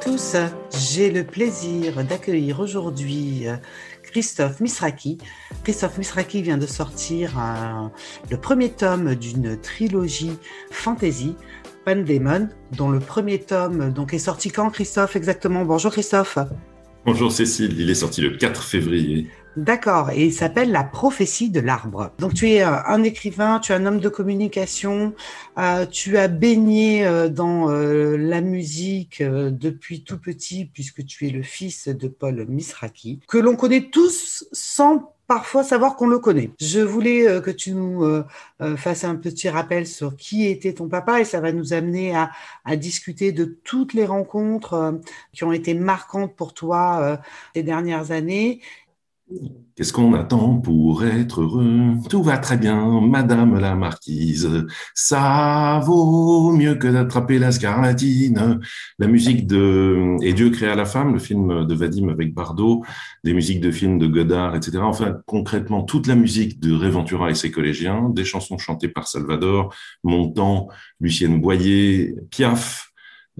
Tous, j'ai le plaisir d'accueillir aujourd'hui euh, Christophe Misraki. Christophe Misraki vient de sortir le premier tome d'une trilogie fantasy, Pandemon, dont le premier tome donc, est sorti quand Christophe exactement? Bonjour Christophe. Bonjour Cécile, il est sorti le 4 février. D'accord, et il s'appelle La prophétie de l'arbre. Donc tu es euh, un écrivain, tu es un homme de communication, euh, tu as baigné euh, dans la musique depuis tout petit puisque tu es le fils de Paul Misraki, que l'on connaît tous sans parfois savoir qu'on le connaît. Je voulais que tu nous fasses un petit rappel sur qui était ton papa et ça va nous amener à, à discuter de toutes les rencontres qui ont été marquantes pour toi ces dernières années Qu'est-ce qu'on attend pour être heureux? Tout va très bien, Madame la Marquise. Ça vaut mieux que d'attraper la scarlatine. La musique de Et Dieu créa la femme, le film de Vadim avec Bardot, des musiques de films de Godard, etc. Enfin, concrètement, toute la musique de Réventura et ses collégiens, des chansons chantées par Salvador, Montand, Lucienne Boyer, Piaf,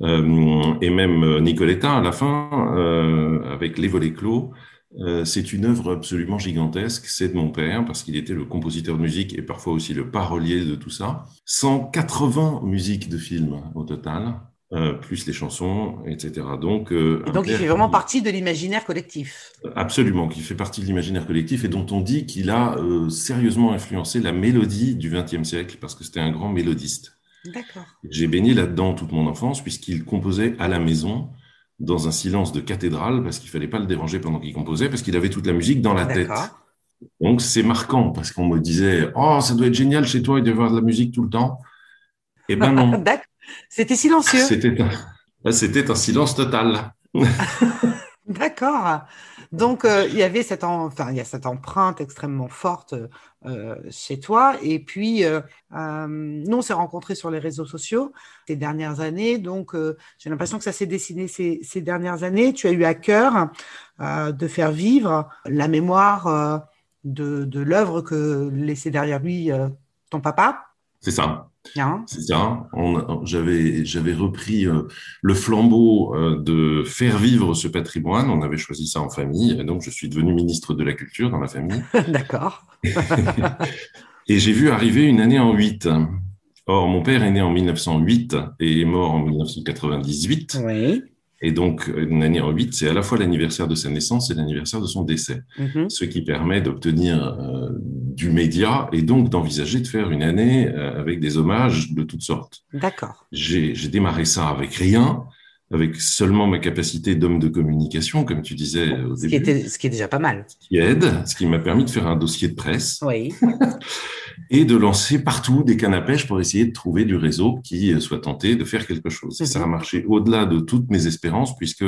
euh, et même Nicoletta à la fin, euh, avec Les volets clos. Euh, c'est une œuvre absolument gigantesque. C'est de mon père, parce qu'il était le compositeur de musique et parfois aussi le parolier de tout ça. 180 musiques de films au total, euh, plus les chansons, etc. Donc, euh, donc il fait vraiment partie de l'imaginaire collectif. Absolument, qui fait partie de l'imaginaire collectif et dont on dit qu'il a sérieusement influencé la mélodie du XXe siècle, parce que c'était un grand mélodiste. D'accord. J'ai baigné là-dedans toute mon enfance, puisqu'il composait à la maison dans un silence de cathédrale parce qu'il fallait pas le déranger pendant qu'il composait parce qu'il avait toute la musique dans la tête. Donc c'est marquant parce qu'on me disait oh ça doit être génial chez toi il doit y avoir de la musique tout le temps. Eh ben non. C'était silencieux. C'était un, c'était un silence total. D'accord. Donc, euh, il y avait cette, empreinte extrêmement forte euh, chez toi. Et puis, euh, nous, on s'est rencontrés sur les réseaux sociaux ces dernières années. Donc, j'ai l'impression que ça s'est dessiné ces, ces, dernières années. Tu as eu à cœur de faire vivre la mémoire de, de l'œuvre que laissait derrière lui ton papa. C'est ça. C'est ça. J'avais j'avais repris euh, le flambeau euh, de faire vivre ce patrimoine. On avait choisi ça en famille, et donc je suis devenu ministre de la culture dans la famille. D'accord. et j'ai vu arriver une année en 8. Or, mon père est né en 1908 et est mort en 1998. Oui. Et donc, une année en 8, c'est à la fois l'anniversaire de sa naissance et l'anniversaire de son décès. Mm-hmm. Ce qui permet d'obtenir euh, du média et donc d'envisager de faire une année euh, avec des hommages de toutes sortes. D'accord. J'ai démarré ça avec rien, avec seulement ma capacité d'homme de communication, comme tu disais au ce début. Qui était, ce qui est déjà pas mal. Ce qui aide, ce qui m'a permis de faire un dossier de presse. Oui. et de lancer partout des cannes à pêche pour essayer de trouver du réseau qui soit tenté de faire quelque chose. Et ça a marché au-delà de toutes mes espérances, puisque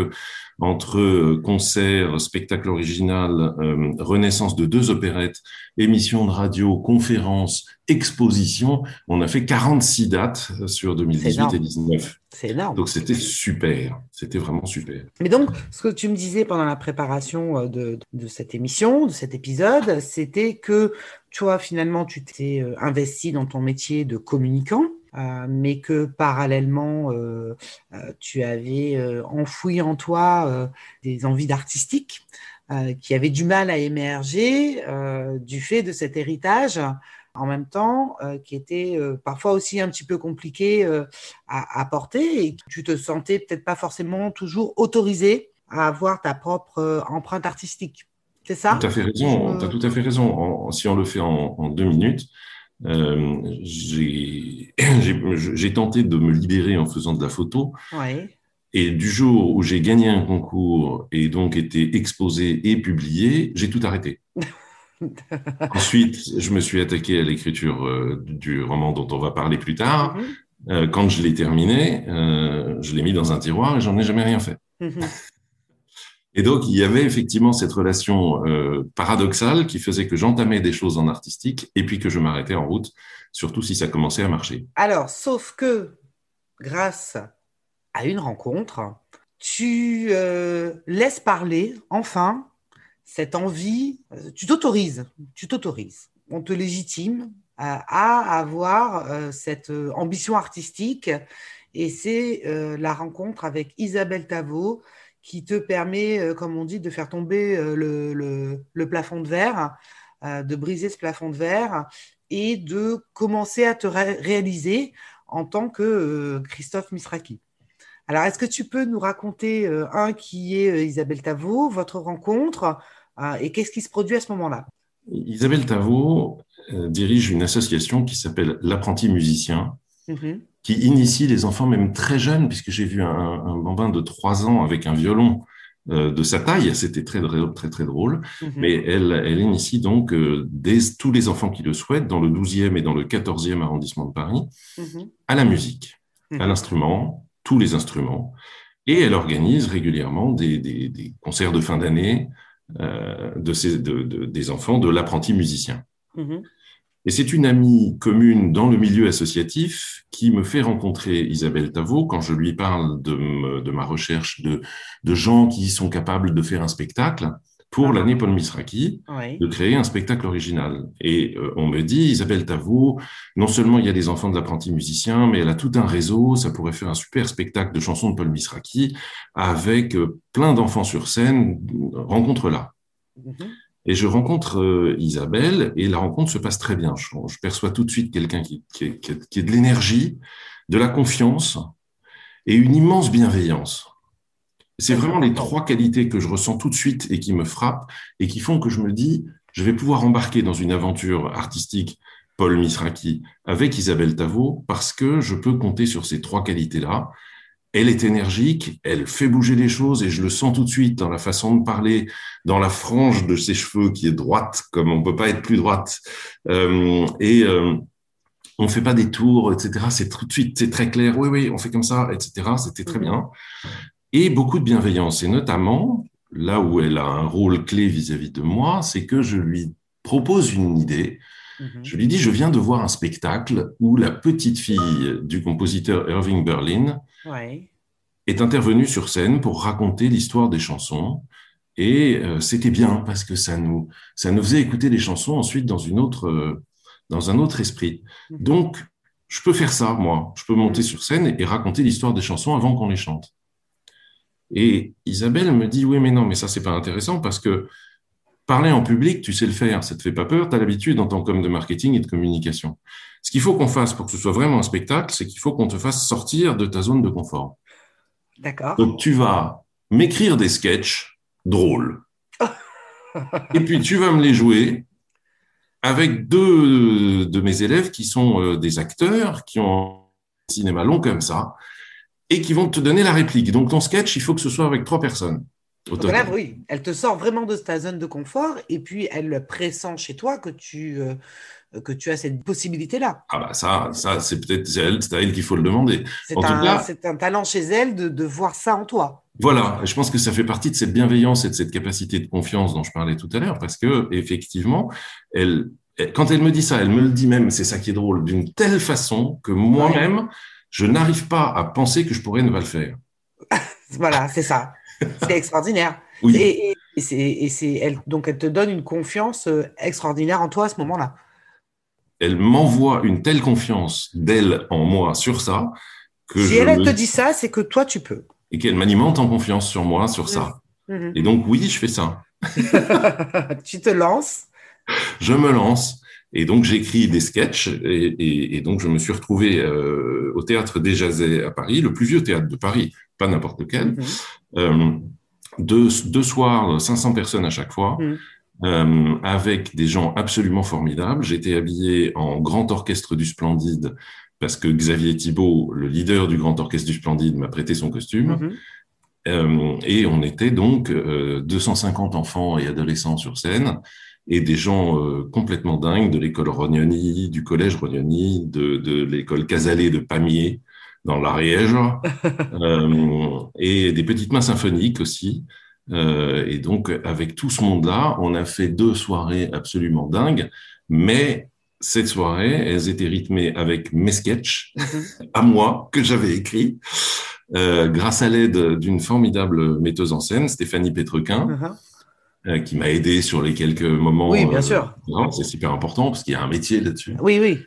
entre euh, concerts, spectacles original, euh, renaissance de deux opérettes, émissions de radio, conférences, expositions, on a fait 46 dates sur 2018 et 2019. C'est énorme. Donc c'était super, c'était vraiment super. Mais donc, ce que tu me disais pendant la préparation euh, de, de cette émission, de cet épisode, c'était que toi, finalement, tu t'es euh, investi dans ton métier de communicant, euh, mais que parallèlement, euh, tu avais enfoui en toi des envies d'artistique qui avaient du mal à émerger du fait de cet héritage en même temps, qui était parfois aussi un petit peu compliqué à, à, porter et que tu te sentais peut-être pas forcément toujours autorisé à avoir ta propre empreinte artistique. C'est ça? Tu as fait raison. Tu as tout à fait raison. si on le fait en, deux minutes, euh, j'ai tenté de me libérer en faisant de la photo. Et du jour où j'ai gagné un concours et donc été exposé et publié, j'ai tout arrêté. Ensuite, je me suis attaqué à l'écriture euh, du roman dont on va parler plus tard. Mm-hmm. Euh, quand je l'ai terminé, je l'ai mis dans un tiroir et j'en ai jamais rien fait. Mm-hmm. Et donc, il y avait effectivement cette relation euh, paradoxale qui faisait que j'entamais des choses en artistique et puis que je m'arrêtais en route, surtout si ça commençait à marcher. Alors, sauf que grâce à une rencontre, tu euh, laisses parler enfin cette envie, euh, tu t'autorises, tu t'autorises, on te légitime à, avoir cette ambition artistique et c'est la rencontre avec Isabelle Tavot qui te permet, comme on dit, de faire tomber le, plafond de verre, de briser ce plafond de verre et de commencer à te réaliser en tant que Christophe Misraki. Alors, est-ce que tu peux nous raconter, un, qui est Isabelle Tavot, votre rencontre, et qu'est-ce qui se produit à ce moment-là? Isabelle Tavot euh, dirige une association qui s'appelle l'apprenti musicien, mhm. Qui initie les enfants même très jeunes, puisque j'ai vu un, bambin de trois ans avec un violon euh, de sa taille, c'était très, très très drôle, mhm. mais elle, elle initie donc euh, tous les enfants qui le souhaitent dans le 12e et dans le 14e arrondissement de Paris mhm. à la musique, à l'instrument, tous les instruments, et elle organise régulièrement des, des concerts de fin d'année, euh, de ces, de, des enfants de l'apprenti musicien. Et c'est une amie commune dans le milieu associatif qui me fait rencontrer Isabelle Tavot quand je lui parle de, de ma recherche de, de, gens qui sont capables de faire un spectacle pour ah. l'année Paul Misraki, de créer un spectacle original. Et euh, on me dit, Isabelle Tavot, non seulement il y a des enfants de l'apprenti musicien, mais elle a tout un réseau, ça pourrait faire un super spectacle de chansons de Paul Misraki avec euh, plein d'enfants sur scène, rencontre-la. Mhm. Et je rencontre euh, Isabelle et la rencontre se passe très bien. Je, perçois tout de suite quelqu'un qui, qui, qui, qui est de l'énergie, de la confiance et une immense bienveillance. C'est vraiment les trois qualités que je ressens tout de suite et qui me frappent et qui font que je me dis, je vais pouvoir embarquer dans une aventure artistique Paul Misraki avec Isabelle Tavot parce que je peux compter sur ces trois qualités-là. Elle est énergique, elle fait bouger les choses et je le sens tout de suite dans la façon de parler, dans la frange de ses cheveux qui est droite comme on peut pas être plus droite. Euh, et euh, on fait pas des tours, etc. C'est tout de suite, c'est très clair. Oui, oui, on fait comme ça, etc. C'était très bien et beaucoup de bienveillance. Et notamment, là où elle a un rôle clé vis-à-vis de moi, c'est que je lui propose une idée. Mhm. Je lui dis, je viens de voir un spectacle où la petite fille du compositeur Irving Berlin est intervenue sur scène pour raconter l'histoire des chansons. Et euh, c'était bien parce que ça nous, ça nous faisait écouter les chansons ensuite dans, une autre, euh, dans un autre esprit. Mhm. Donc, je peux faire ça, moi. Je peux monter mhm. sur scène et raconter l'histoire des chansons avant qu'on les chante. Et Isabelle me dit, oui, mais non, mais ça, c'est pas intéressant parce que parler en public, tu sais le faire, ça te fait pas peur, tu as l'habitude en tant qu'homme de marketing et de communication. Ce qu'il faut qu'on fasse pour que ce soit vraiment un spectacle, c'est qu'il faut qu'on te fasse sortir de ta zone de confort. D'accord. Donc tu vas m'écrire des sketchs drôles. et puis tu vas me les jouer avec deux de mes élèves qui sont euh, des acteurs, qui ont un cinéma long comme ça, et qui vont te donner la réplique. Donc ton sketch, il faut que ce soit avec trois personnes. Là, oui, elle te sort vraiment de ta zone de confort et puis elle pressent chez toi que tu, euh, que tu as cette possibilité-là. Ah bah ça, ça c'est peut-être c'est à elle, qu'il faut le demander. C'est un, un, talent chez elle de, de, voir ça en toi. Voilà, je pense que ça fait partie de cette bienveillance et de cette capacité de confiance dont je parlais tout à l'heure, parce que effectivement, elle, quand elle me dit ça, elle me le dit même, c'est ça qui est drôle, d'une telle façon que moi-même, je n'arrive pas à penser que je pourrais ne pas le faire. voilà, c'est ça. C'est extraordinaire. Oui. Et, c'est, elle, donc elle te donne une confiance euh, extraordinaire en toi à ce moment-là. Elle m'envoie une telle confiance d'elle en moi sur ça que si elle, te dit ça, c'est que toi tu peux. Et qu'elle m'alimente en confiance sur moi sur ça. Mhm. Et donc oui, je fais ça. tu te lances. Je me lance. Et donc j'écris des sketchs et, et, donc je me suis retrouvé euh, au théâtre des Jazets à Paris, le plus vieux théâtre de Paris, pas n'importe lequel. Mhm. Euh, deux, deux, soirs, 500 personnes à chaque fois, mhm. euh, avec des gens absolument formidables. J'étais habillé en grand orchestre du Splendide parce que Xavier Thibault, le leader du grand orchestre du Splendide, m'a prêté son costume. Mhm. Euh, et on était donc 250 enfants et adolescents sur scène et des gens euh, complètement dingues de l'école Rognoni, du collège Rognoni, de, de l'école Casalet de Pamiers dans l'Ariège, euh, et des petites mains symphoniques aussi. Euh, et donc, avec tout ce monde-là, on a fait deux soirées absolument dingues, mais cette soirée, elles étaient rythmées avec mes sketchs, mhm. à moi, que j'avais écrits, euh, grâce à l'aide d'une formidable metteuse en scène, Stéphanie Petrequin, uh-huh. Qui m'a aidé sur les quelques moments. Oui, bien sûr. Euh, c'est super important parce qu'il y a un métier là-dessus. Oui, oui.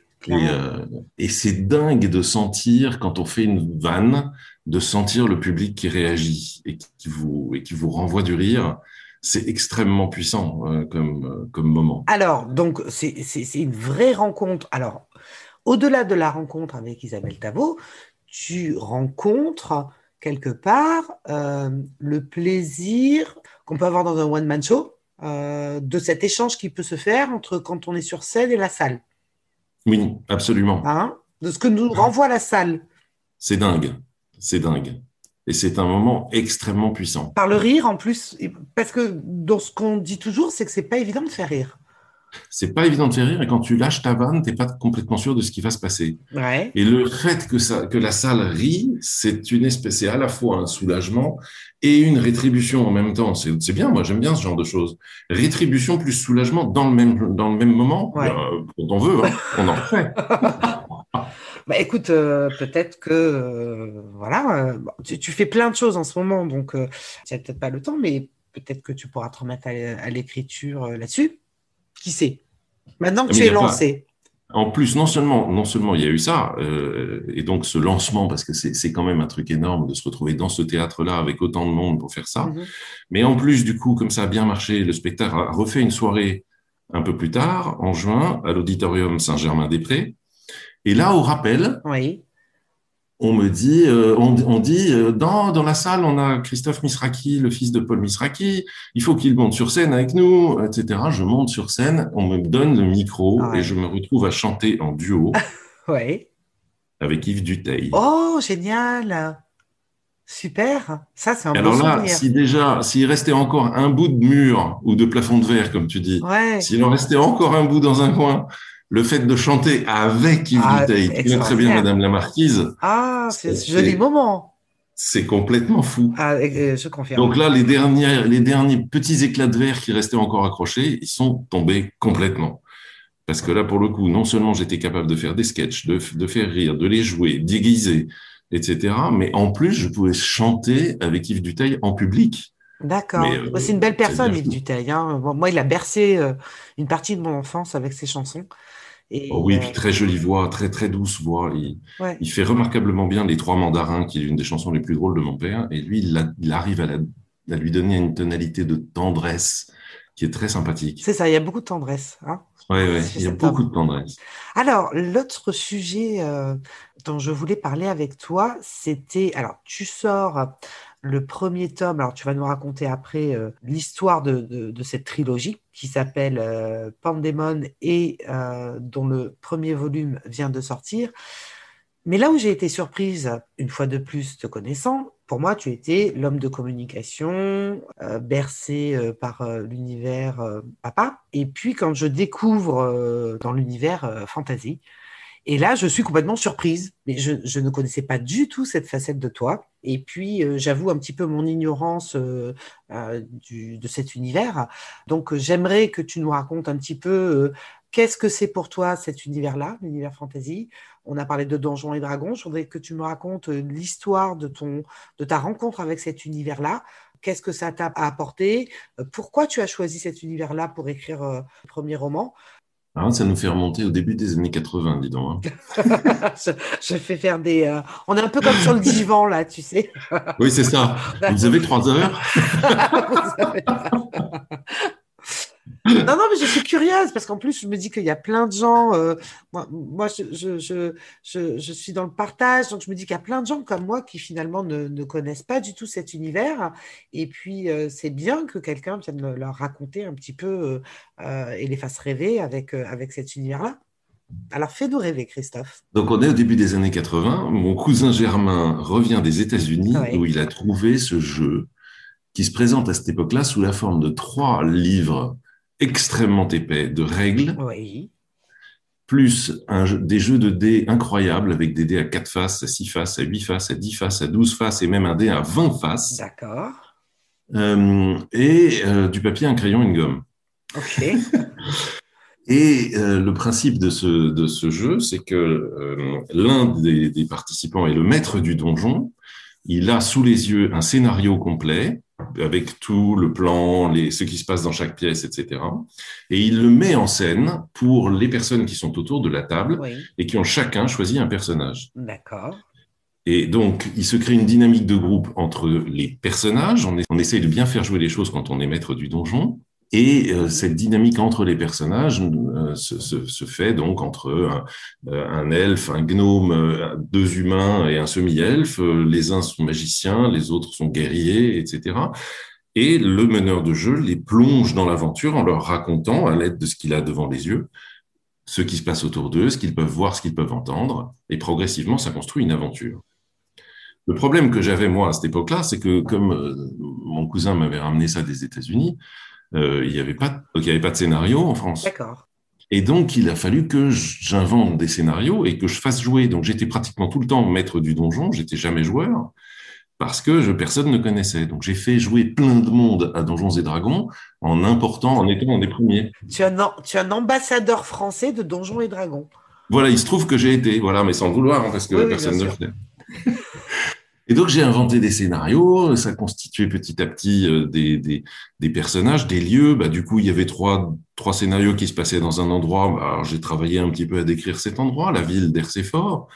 et c'est dingue de sentir, quand on fait une vanne, de sentir le public qui réagit et qui vous, et qui vous renvoie du rire c'est extrêmement puissant euh, comme, euh, comme moment. Alors, donc, c'est une vraie rencontre. Alors, au-delà de la rencontre avec Isabelle Tavo, tu rencontres quelque part euh, le plaisir qu'on peut avoir dans un one-man show, de cet échange qui peut se faire entre quand on est sur scène et la salle. Oui, absolument. Hein? De ce que nous renvoie la salle. C'est dingue, c'est dingue. Et c'est un moment extrêmement puissant. Par le rire en plus, parce que dans ce qu'on dit toujours, c'est que c'est pas évident de faire rire. C'est pas évident de faire rire et quand tu lâches ta vanne, t'es pas complètement sûr de ce qui va se passer. Ouais. Et le fait que ça, que la salle rit, c'est une espèce, c'est à la fois un soulagement et une rétribution en même temps. C'est bien, moi j'aime bien ce genre de choses. Rétribution plus soulagement dans le même dans le même moment. Ouais. Euh, quand on veut, hein, on en fait. Bah, écoute, euh, peut-être que euh, voilà, euh, tu, fais plein de choses en ce moment, donc tu n'as peut-être pas le temps, mais peut-être que tu pourras te remettre à, l'écriture là-dessus. Qui sait? Maintenant que tu es lancé. En plus, non seulement, non seulement il y a eu ça, et donc ce lancement, parce que c'est quand même un truc énorme de se retrouver dans ce théâtre-là avec autant de monde pour faire ça, mm-hmm. mais en plus, du coup, comme ça a bien marché, le spectacle a refait une soirée un peu plus tard, en juin, à l'auditorium Saint-Germain-des-Prés, et là, au rappel, on me dit, euh, on, dit, euh, dans, dans la salle, on a Christophe Misraki, le fils de Paul Misraki, il faut qu'il monte sur scène avec nous, etc. Je monte sur scène, on me donne le micro et je me retrouve à chanter en duo ouais. avec Yves Duteil. Oh, génial Super, ça c'est un Alors là, si déjà, s'il restait encore un bout de mur ou de plafond de verre, comme tu dis, s'il en restait encore un bout dans un coin, le fait de chanter avec Yves ah, Duteil, très bien Madame la Marquise. Ah, c'est ce joli moment. C'est complètement fou. Ah, je confirme. Donc là, les derniers, les derniers petits éclats de verre qui restaient encore accrochés, ils sont tombés complètement. Parce que là, pour le coup, non seulement j'étais capable de faire des sketchs, de, de faire rire, de les jouer, déguiser, etc., mais en plus, je pouvais chanter avec Yves Duteil en public. D'accord. Euh, c'est une belle personne, Yves Duteil. Hein. moi, il a bercé euh, une partie de mon enfance avec ses chansons. Oh oui, puis euh, très jolie voix, très très douce voix. Il, fait remarquablement bien les Trois Mandarins, qui est une des chansons les plus drôles de mon père. Et lui, il, arrive à, lui donner une tonalité de tendresse qui est très sympathique. C'est ça, il y a beaucoup de tendresse. Hein oui, il y a beaucoup de tendresse. Alors, l'autre sujet euh, dont je voulais parler avec toi, c'était. Alors, tu sors le premier tome, alors tu vas nous raconter après euh, l'histoire de, cette trilogie qui s'appelle euh, Pandemon et euh, dont le premier volume vient de sortir. Mais là où j'ai été surprise, une fois de plus te connaissant, pour moi, tu étais l'homme de communication, bercé par l'univers papa. Et puis, quand je découvre dans l'univers fantasy, et là, je suis complètement surprise. Mais je, ne connaissais pas du tout cette facette de toi. Et puis, euh, j'avoue un petit peu mon ignorance euh, euh, de cet univers. Donc, j'aimerais que tu nous racontes un petit peu qu'est-ce que c'est pour toi cet univers-là, l'univers fantasy? On a parlé de Donjons et Dragons. Je voudrais que tu me racontes l'histoire de, de ta rencontre avec cet univers-là. Qu'est-ce que ça t'a apporté? Pourquoi tu as choisi cet univers-là pour écrire le premier roman? Ah, ça nous fait remonter au début des années 80, dis donc. Hein. je, fais faire des. Euh, on est un peu comme sur le divan, là, tu sais. oui, c'est ça. Vous avez trois heures non, non, mais je suis curieuse parce qu'en plus, je me dis qu'il y a plein de gens. Euh, moi, moi je, je, je, je, suis dans le partage, donc je me dis qu'il y a plein de gens comme moi qui finalement ne, ne connaissent pas du tout cet univers. Et puis, euh, c'est bien que quelqu'un vienne leur raconter un petit peu euh, et les fasse rêver avec, avec cet univers-là. Alors, fais-nous rêver, Christophe. Donc, on est au début des années 80. Mon cousin Germain revient des États-Unis où il a trouvé ce jeu qui se présente à cette époque-là sous la forme de trois livres extrêmement épais de règles, plus des jeux de dés incroyables avec des dés à 4 faces, à 6 faces, à 8 faces, à 10 faces, à 12 faces et même un dé à 20 faces. D'accord. Euh, et euh, du papier, un crayon, une gomme. OK. et euh, le principe de ce, de ce jeu, c'est que l'un des, des, participants est le maître du donjon. Il a sous les yeux un scénario complet avec tout le plan, les, ce qui se passe dans chaque pièce, etc. Et il le met en scène pour les personnes qui sont autour de la table et qui ont chacun choisi un personnage. D'accord. Et donc, il se crée une dynamique de groupe entre les personnages. On, on essaye de bien faire jouer les choses quand on est maître du donjon. Et euh, cette dynamique entre les personnages euh, se, fait donc entre un, euh, un, elfe, un gnome, deux humains et un semi-elfe. Les uns sont magiciens, les autres sont guerriers, etc. Et le meneur de jeu les plonge dans l'aventure en leur racontant, à l'aide de ce qu'il a devant les yeux, ce qui se passe autour d'eux, ce qu'ils peuvent voir, ce qu'ils peuvent entendre. Et progressivement, ça construit une aventure. Le problème que j'avais moi à cette époque-là, c'est que comme mon cousin m'avait ramené ça des États-Unis, il n'y avait, pas, il avait pas de scénario en France. D'accord. Et donc, il a fallu que j'invente des scénarios et que je fasse jouer. Donc, j'étais pratiquement tout le temps maître du donjon, j'étais jamais joueur, parce que je, personne ne connaissait. Donc, j'ai fait jouer plein de monde à Donjons et Dragons en important, en étant un des premiers. Tu es un, tu es un ambassadeur français de Donjons et Dragons. Voilà, il se trouve que j'ai été, voilà, mais sans vouloir, hein, parce que personne ne le fait. Et donc j'ai inventé des scénarios, ça constituait petit à petit euh, des, des, des personnages, des lieux. Bah, du coup, il y avait trois, trois scénarios qui se passaient dans un endroit. Bah, alors j'ai travaillé un petit peu à décrire cet endroit, la ville d'Ercéfort,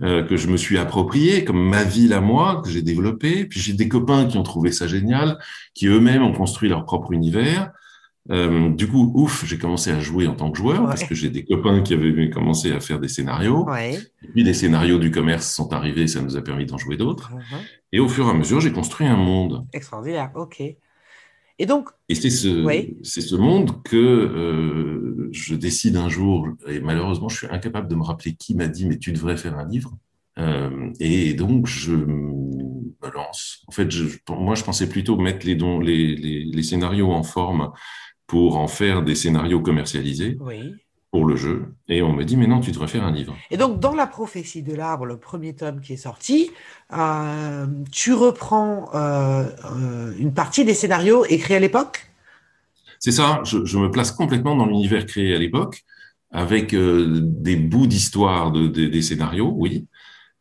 euh, que je me suis approprié comme ma ville à moi, que j'ai développé. Puis j'ai des copains qui ont trouvé ça génial, qui eux-mêmes ont construit leur propre univers. Euh, du coup, ouf, j'ai commencé à jouer en tant que joueur parce que j'ai des copains qui avaient commencé à faire des scénarios. Ouais. Et puis les scénarios du commerce sont arrivés, ça nous a permis d'en jouer d'autres. -huh. Et au fur et à mesure, j'ai construit un monde. Extraordinaire, ok. Et donc. Et c'est ce, oui. c'est ce monde que euh, je décide un jour, et malheureusement, je suis incapable de me rappeler qui m'a dit, mais tu devrais faire un livre. Euh, et donc, je me lance. En fait, je, moi, je pensais plutôt mettre les, dons, les, les, les scénarios en forme pour en faire des scénarios commercialisés oui. Pour le jeu. Et on me dit, mais non, tu devrais faire un livre. Et donc, dans La prophétie de l'arbre, le premier tome qui est sorti, euh, tu reprends euh, euh, une partie des scénarios écrits à l'époque? C'est ça, je, je, me place complètement dans l'univers créé à l'époque, avec des bouts d'histoire de, de, des scénarios, oui.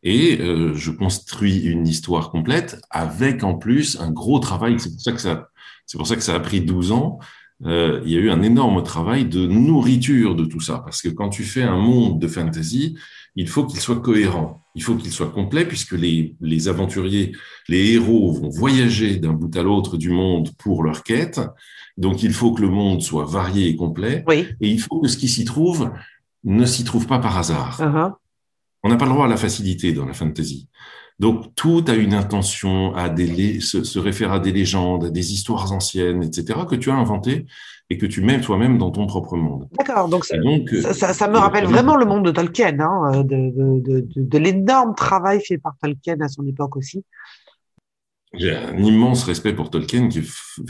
Et je construis une histoire complète avec en plus un gros travail. C'est pour ça que ça, c'est pour ça que ça a pris 12 ans euh, il y a eu un énorme travail de nourriture de tout ça. Parce que quand tu fais un monde de fantasy, il faut qu'il soit cohérent, il faut qu'il soit complet, puisque les, les aventuriers, les héros vont voyager d'un bout à l'autre du monde pour leur quête. Donc il faut que le monde soit varié et complet. Oui. Et il faut que ce qui s'y trouve ne s'y trouve pas par hasard. Uh -huh. On n'a pas le droit à la facilité dans la fantasy. Donc tout a une intention, à des, se, se réfère à des légendes, à des histoires anciennes, etc., que tu as inventées et que tu mets toi-même dans ton propre monde. D'accord, donc, donc ça, ça, ça, me rappelle vraiment le monde de Tolkien, hein, de, de, de, de l'énorme travail fait par Tolkien à son époque aussi. J'ai un immense respect pour Tolkien, qui,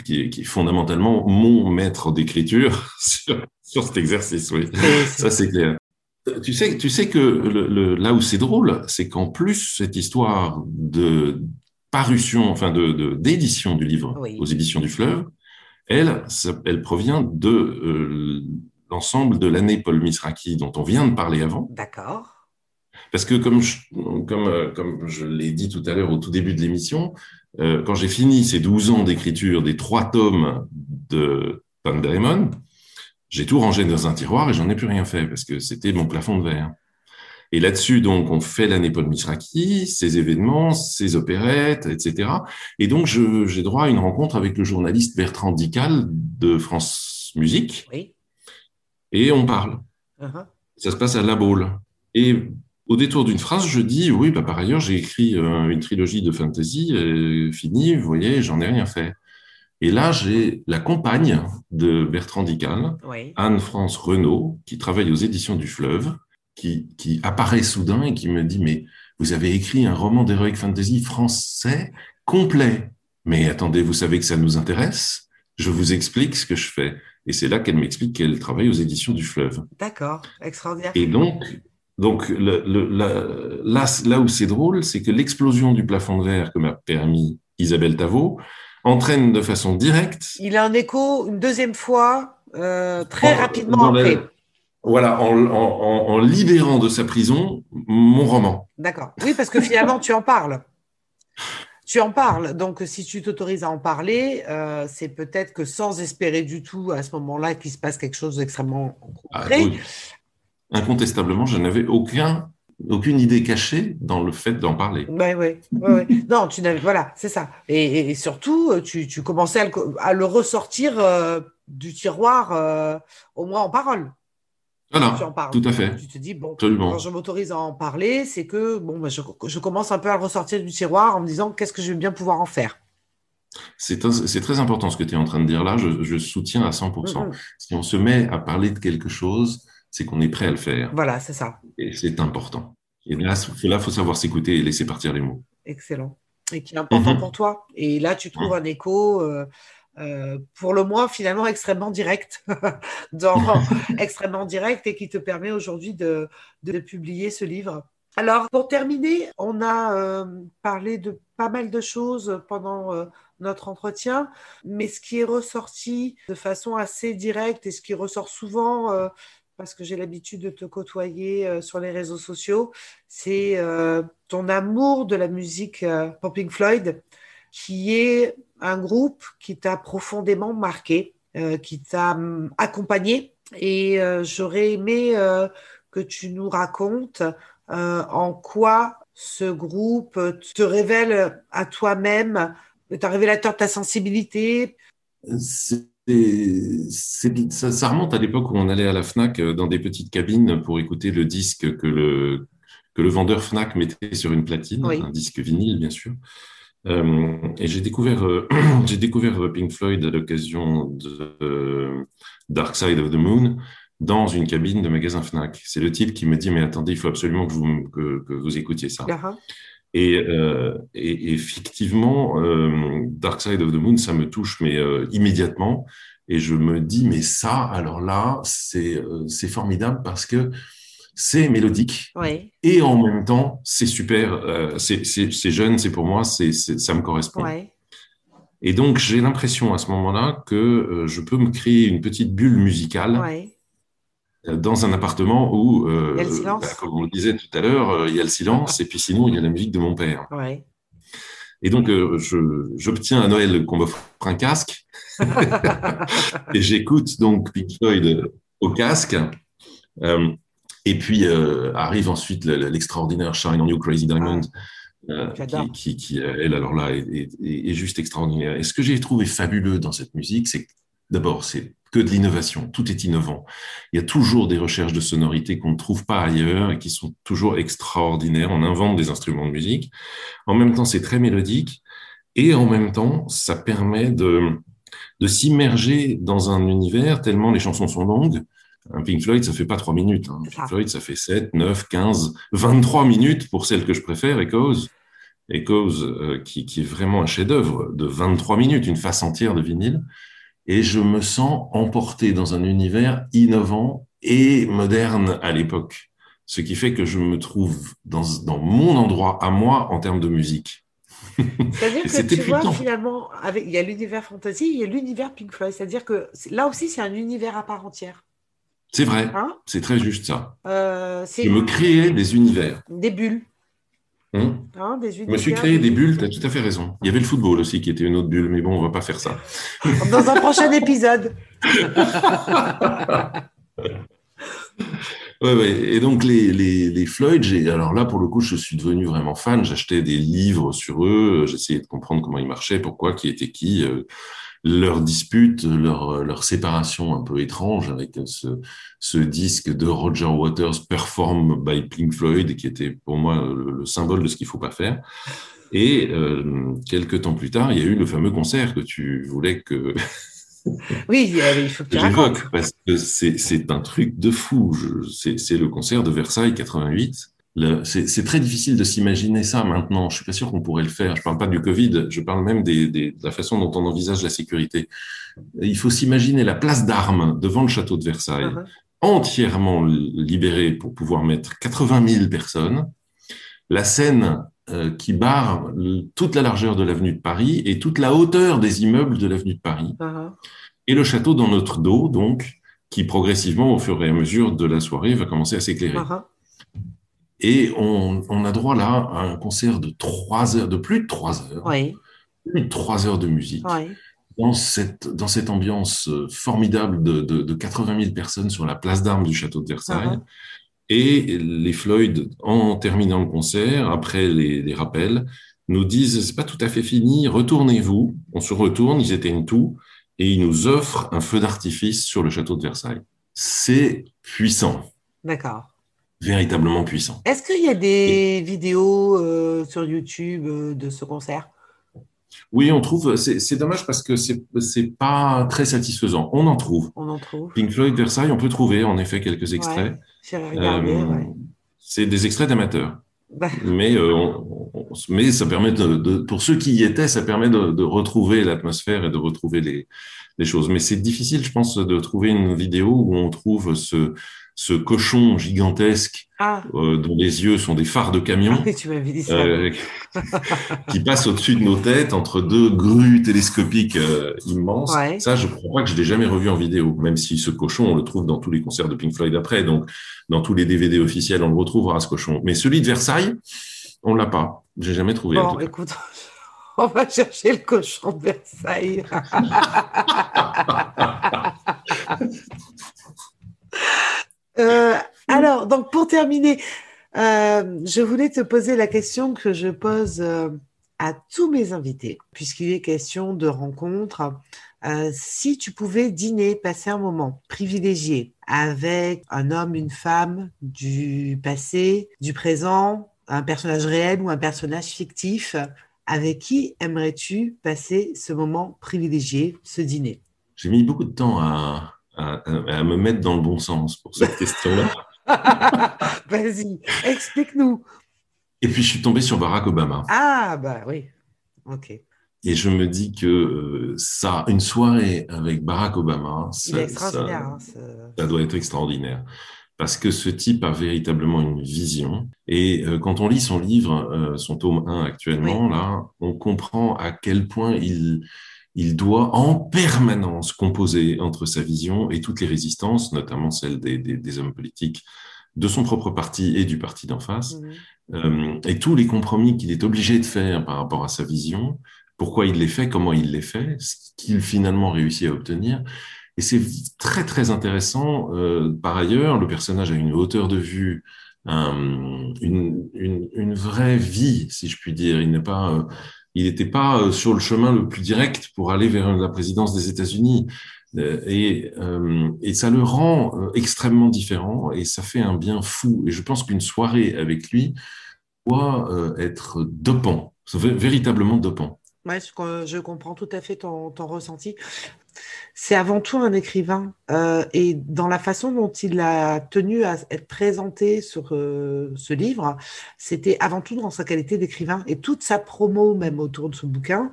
qui, est, qui est fondamentalement mon maître d'écriture sur, sur cet exercice, oui. Ça, c'est clair. Tu sais, tu sais que le, le, là où c'est drôle, c'est qu'en plus, cette histoire de parution, enfin de d'édition du livre oui. aux éditions du Fleuve, elle, elle provient de euh, l'ensemble de l'année Paul Misraki dont on vient de parler avant. D'accord. Parce que comme je, comme, euh, comme je l'ai dit tout à l'heure au tout début de l'émission, euh, quand j'ai fini ces 12 ans d'écriture des trois tomes de Pan Beremon, j'ai tout rangé dans un tiroir et j'en ai plus rien fait parce que c'était mon plafond de verre. Et là-dessus, donc, on fait l'année Paul Misraki, ses événements, ses opérettes, etc. Et donc, j'ai droit à une rencontre avec le journaliste Bertrand Dical de France Musique. Oui. Et on parle. Uh -huh. Ça se passe à La Baule. Et au détour d'une phrase, je dis, oui, bah, par ailleurs, j'ai écrit euh, une trilogie de fantasy, euh, finie, vous voyez, j'en ai rien fait. Et là, j'ai la compagne de Bertrand Dical, oui. Anne-France Renaud, qui travaille aux éditions du Fleuve, qui, qui, apparaît soudain et qui me dit, mais vous avez écrit un roman d'heroic fantasy français complet. Mais attendez, vous savez que ça nous intéresse Je vous explique ce que je fais. Et c'est là qu'elle m'explique qu'elle travaille aux éditions du Fleuve. D'accord, extraordinaire. Et donc, donc le, le, la, là, là où c'est drôle, c'est que l'explosion du plafond de verre que m'a permis Isabelle Tavot, entraîne de façon directe. Il a un écho une deuxième fois, euh, très en, rapidement après. La, voilà, en, en, en, libérant de sa prison mon roman. D'accord. Oui, parce que finalement, tu en parles. tu en parles. Donc, si tu t'autorises à en parler, euh, c'est peut-être que sans espérer du tout à ce moment-là qu'il se passe quelque chose d'extrêmement concret. Ah, Incontestablement, je n'avais aucun aucune idée cachée dans le fait d'en parler. Oui, oui. Ouais, non, tu n'avais, voilà, c'est ça. Et, surtout, tu, tu commençais à le, à le ressortir euh, du tiroir, euh, au moins en parole. Voilà, tout à fait. Tu te dis, bon, quand je m'autorise à en parler, c'est que bon, bah, je, je, commence un peu à le ressortir du tiroir en me disant qu'est-ce que je vais bien pouvoir en faire. C'est très important ce que tu es en train de dire là, je, je soutiens à 100%. Mm-hmm. Si on se met à parler de quelque chose, c'est qu'on est prêt à le faire. Voilà, c'est ça. Et c'est important. Et là, il faut savoir s'écouter et laisser partir les mots. Excellent. Et qui est important mm-hmm. pour toi. Et là, tu trouves un écho. Euh, euh, pour le moins finalement extrêmement direct, dans, extrêmement direct et qui te permet aujourd'hui de, de, publier ce livre. Alors pour terminer, on a euh, parlé de pas mal de choses pendant euh, notre entretien, mais ce qui est ressorti de façon assez directe et ce qui ressort souvent parce que j'ai l'habitude de te côtoyer sur les réseaux sociaux, c'est ton amour de la musique pour Pink Floyd, qui est un groupe qui t'a profondément marqué, euh, qui t'a hum, accompagné. Et euh, j'aurais aimé euh, que tu nous racontes en quoi ce groupe te révèle à toi-même, est un révélateur de ta sensibilité. Ça, remonte à l'époque où on allait à la FNAC dans des petites cabines pour écouter le disque que le, que le vendeur FNAC mettait sur une platine, un disque vinyle bien sûr. Euh, et j'ai découvert, euh, j'ai découvert Pink Floyd à l'occasion de euh, Dark Side of the Moon dans une cabine de magasin Fnac. C'est le type qui me dit mais attendez, il faut absolument que vous que, que vous écoutiez ça. Et, et, effectivement, Dark Side of the Moon, ça me touche mais immédiatement. Et je me dis mais ça, alors là, c'est c'est formidable parce que c'est mélodique. Et en même temps c'est super, euh, c'est jeune, c'est pour moi, c'est ça me correspond. Et donc j'ai l'impression à ce moment-là que euh, je peux me créer une petite bulle musicale. Euh, dans un appartement où, bah, comme on le disait tout à l'heure, il y a le silence et puis sinon il y a la musique de mon père. Et donc, j'obtiens à Noël qu'on m'offre un casque et j'écoute donc Pink Floyd au casque. Et puis euh, arrive ensuite l'extraordinaire Shine on You Crazy Diamond, ah, euh, qui, qui, euh, elle, alors là, est, juste extraordinaire. Et ce que j'ai trouvé fabuleux dans cette musique, c'est d'abord, c'est que de l'innovation, tout est innovant. Il y a toujours des recherches de sonorité qu'on ne trouve pas ailleurs et qui sont toujours extraordinaires. On invente des instruments de musique. En même temps, c'est très mélodique et en même temps, ça permet de, de s'immerger dans un univers tellement les chansons sont longues un Pink Floyd, ça fait pas trois minutes. Hein. Pink Floyd, ça fait 7, 9, 15, 23 minutes pour celle que je préfère, Echoes. Echoes, euh, qui, qui, est vraiment un chef-d'œuvre de 23 minutes, une face entière de vinyle. Et je me sens emporté dans un univers innovant et moderne à l'époque. Ce qui fait que je me trouve dans, dans mon endroit à moi en termes de musique. C'est-à-dire que tu vois, finalement, avec, il y a l'univers fantasy, il y a l'univers Pink Floyd. C'est-à-dire que là aussi, c'est un univers à part entière. C'est vrai, hein? C'est très juste ça. Euh, je me créais des univers. Des bulles. Hum hein, des je me suis créé des bulles, tu as tout à fait raison. Il y avait le football aussi qui était une autre bulle, mais bon, on va pas faire ça. Dans un prochain épisode. Ouais, ouais. Et donc les, les, les Floyd, alors là pour le coup, je suis devenu vraiment fan. J'achetais des livres sur eux, j'essayais de comprendre comment ils marchaient, pourquoi, qui était qui. Euh, leur dispute, leur, leur séparation un peu étrange avec ce, ce disque de Roger Waters, Perform by Pink Floyd, qui était pour moi le, symbole de ce qu'il faut pas faire. Et euh, quelques temps plus tard, il y a eu le fameux concert que tu voulais que oui, il faut que J'évoque parce que c'est un truc de fou. C'est le concert de Versailles 88 c'est très difficile de s'imaginer ça maintenant. Je suis pas sûr qu'on pourrait le faire. Je parle pas du Covid, je parle même des, des, de la façon dont on envisage la sécurité. Il faut s'imaginer la place d'armes devant le château de Versailles, uh-huh. entièrement libérée pour pouvoir mettre 80 000 personnes. La Seine euh, qui barre toute la largeur de l'avenue de Paris et toute la hauteur des immeubles de l'avenue de Paris. Uh-huh. Et le château dans notre dos, donc, qui progressivement, au fur et à mesure de la soirée, va commencer à s'éclairer. Uh-huh. Et on, on, a droit là à un concert de trois heures, de plus de trois heures. Oui. Plus de trois heures de musique. Oui. Dans cette, dans cette ambiance euh, formidable de, de, de 80 000 personnes sur la place d'armes du château de Versailles. Uh-huh. Et les Floyd, en terminant le concert, après les, les rappels, nous disent c'est pas tout à fait fini, retournez-vous. On se retourne, ils éteignent tout et ils nous offrent un feu d'artifice sur le château de Versailles. C'est puissant. D'accord. Véritablement puissant. Est-ce qu'il y a des et... vidéos euh, sur YouTube euh, de ce concert? Oui, on trouve. C'est dommage parce que c'est pas très satisfaisant. On en trouve. On en trouve. Pink Floyd Versailles, on peut trouver en effet quelques extraits. Ouais, euh, ouais. C'est des extraits d'amateurs. Bah. Mais, euh, on, on, mais ça permet de, de, pour ceux qui y étaient, ça permet de, de retrouver l'atmosphère et de retrouver les, les choses. Mais c'est difficile, je pense, de trouver une vidéo où on trouve ce, ce cochon gigantesque ah. euh, dont les yeux sont des phares de camion ah, tu dit ça. Euh, qui passe au-dessus de nos têtes entre deux grues télescopiques euh, immenses. Ouais. Ça, je crois pas que je l'ai jamais revu en vidéo, même si ce cochon, on le trouve dans tous les concerts de Pink Floyd après, donc dans tous les DVD officiels, on le retrouvera ce cochon. Mais celui de Versailles, on l'a pas. J'ai jamais trouvé. Bon, écoute. On va chercher le cochon de Versailles. Euh, alors, donc pour terminer, euh, je voulais te poser la question que je pose euh, à tous mes invités, puisqu'il est question de rencontre. Euh, si tu pouvais dîner, passer un moment privilégié avec un homme, une femme du passé, du présent, un personnage réel ou un personnage fictif, avec qui aimerais-tu passer ce moment privilégié, ce dîner? J'ai mis beaucoup de temps à, à, à, me mettre dans le bon sens pour cette question-là. Vas-y, explique-nous. Et puis je suis tombé sur Barack Obama. Ah bah oui, ok. Et je me dis que euh, ça, une soirée avec Barack Obama, ça, ça, hein, ça, doit être extraordinaire. Parce que ce type a véritablement une vision. Et euh, quand on lit son livre, euh, son tome 1 actuellement, oui. là, on comprend à quel point il, il doit en permanence composer entre sa vision et toutes les résistances, notamment celles des, des, des hommes politiques de son propre parti et du parti d'en face, mmh. euh, et tous les compromis qu'il est obligé de faire par rapport à sa vision, pourquoi il les fait, comment il les fait, ce qu'il finalement réussit à obtenir. Et c'est très très intéressant. Euh, par ailleurs, le personnage a une hauteur de vue, un, une, une, une, vraie vie, si je puis dire. Il n'est pas euh, il n'était pas euh, sur le chemin le plus direct pour aller vers la présidence des États-Unis. Et, euh, et, ça le rend euh, extrêmement différent et ça fait un bien fou. Et je pense qu'une soirée avec lui doit être dopant, véritablement dopant. Ouais, je comprends tout à fait ton ressenti c'est avant tout un écrivain. Euh, et dans la façon dont il a tenu à être présenté sur euh, ce livre, c'était avant tout dans sa qualité d'écrivain. Et toute sa promo, même autour de ce bouquin,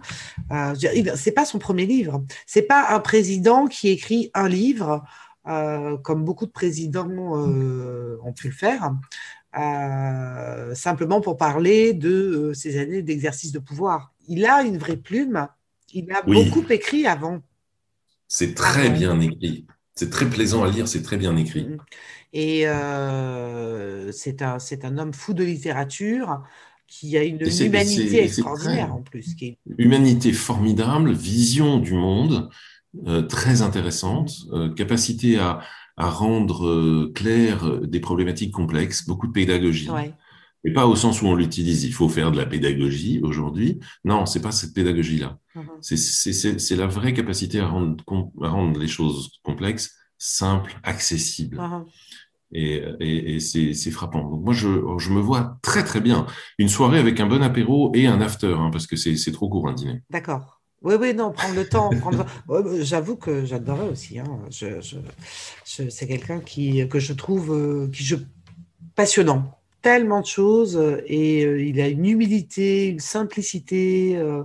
euh, c'est pas son premier livre. C'est pas un président qui écrit un livre, euh, comme beaucoup de présidents ont pu le faire. simplement pour parler de ses années d'exercice de pouvoir. Il a une vraie plume. Il a oui. beaucoup écrit avant c'est très ah, bien écrit. C'est très plaisant à lire, c'est très bien écrit. Et euh, c'est un, un homme fou de littérature qui a une humanité extraordinaire très, en plus. Qui est... Humanité formidable, vision du monde euh, très intéressante, euh, capacité à, à rendre euh, clair des problématiques complexes, beaucoup de pédagogie. Ouais. Mais pas au sens où on l'utilise. Il faut faire de la pédagogie aujourd'hui. Non, c'est pas cette pédagogie-là. -huh. C'est la vraie capacité à rendre, à rendre, les choses complexes, simples, accessibles. -huh. Et, et, et c'est frappant. Donc moi, je, je, me vois très très bien une soirée avec un bon apéro et un after, hein, parce que c'est trop court un dîner. D'accord. Oui, oui, non, prendre le temps. Prendre... J'avoue que j'adorais aussi. Hein. Je, je, je c'est quelqu'un qui que je trouve euh, qui je passionnant tellement de choses et euh, il a une humilité, une simplicité euh,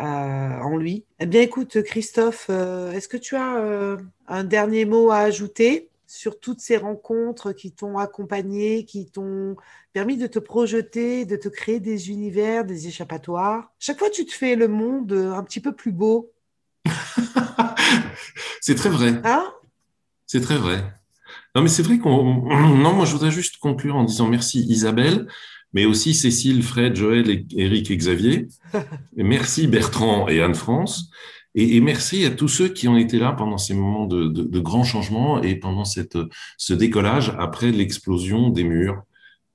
euh, en lui. Eh bien, écoute, Christophe, euh, est-ce que tu as euh, un dernier mot à ajouter sur toutes ces rencontres qui t'ont accompagné, qui t'ont permis de te projeter, de te créer des univers, des échappatoires? Chaque fois, tu te fais le monde un petit peu plus beau. C'est très vrai. Hein? C'est très vrai. Non, mais c'est vrai qu'on. Non, moi, je voudrais juste conclure en disant merci Isabelle, mais aussi Cécile, Fred, Joël, Eric et Xavier. merci Bertrand et Anne-France. Et, merci à tous ceux qui ont été là pendant ces moments de, de, grands changements et pendant cette, ce décollage après l'explosion des murs.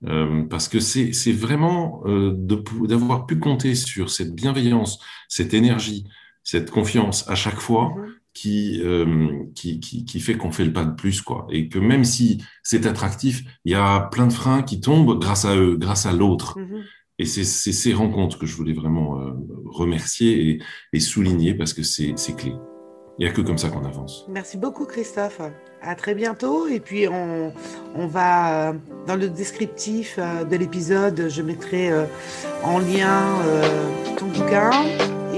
Euh, parce que c'est vraiment euh, d'avoir pu compter sur cette bienveillance, cette énergie, cette confiance à chaque fois qui, euh, qui, qui, qui, fait qu'on fait le pas de plus. quoi. Et que même si c'est attractif, il y a plein de freins qui tombent grâce à eux, grâce à l'autre. Mm-hmm. Et c'est ces rencontres que je voulais vraiment euh, remercier et, et, souligner parce que c'est clé. Il n'y a que comme ça qu'on avance. Merci beaucoup Christophe. À très bientôt. Et puis on, on va, euh, dans le descriptif de l'épisode, je mettrai en lien ton bouquin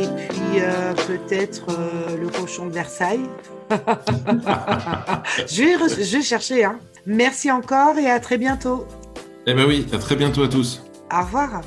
et puis peut-être le cochon de Versailles. je, vais, je vais chercher. Hein. Merci encore et à très bientôt. Eh bien oui, à très bientôt à tous. Au revoir.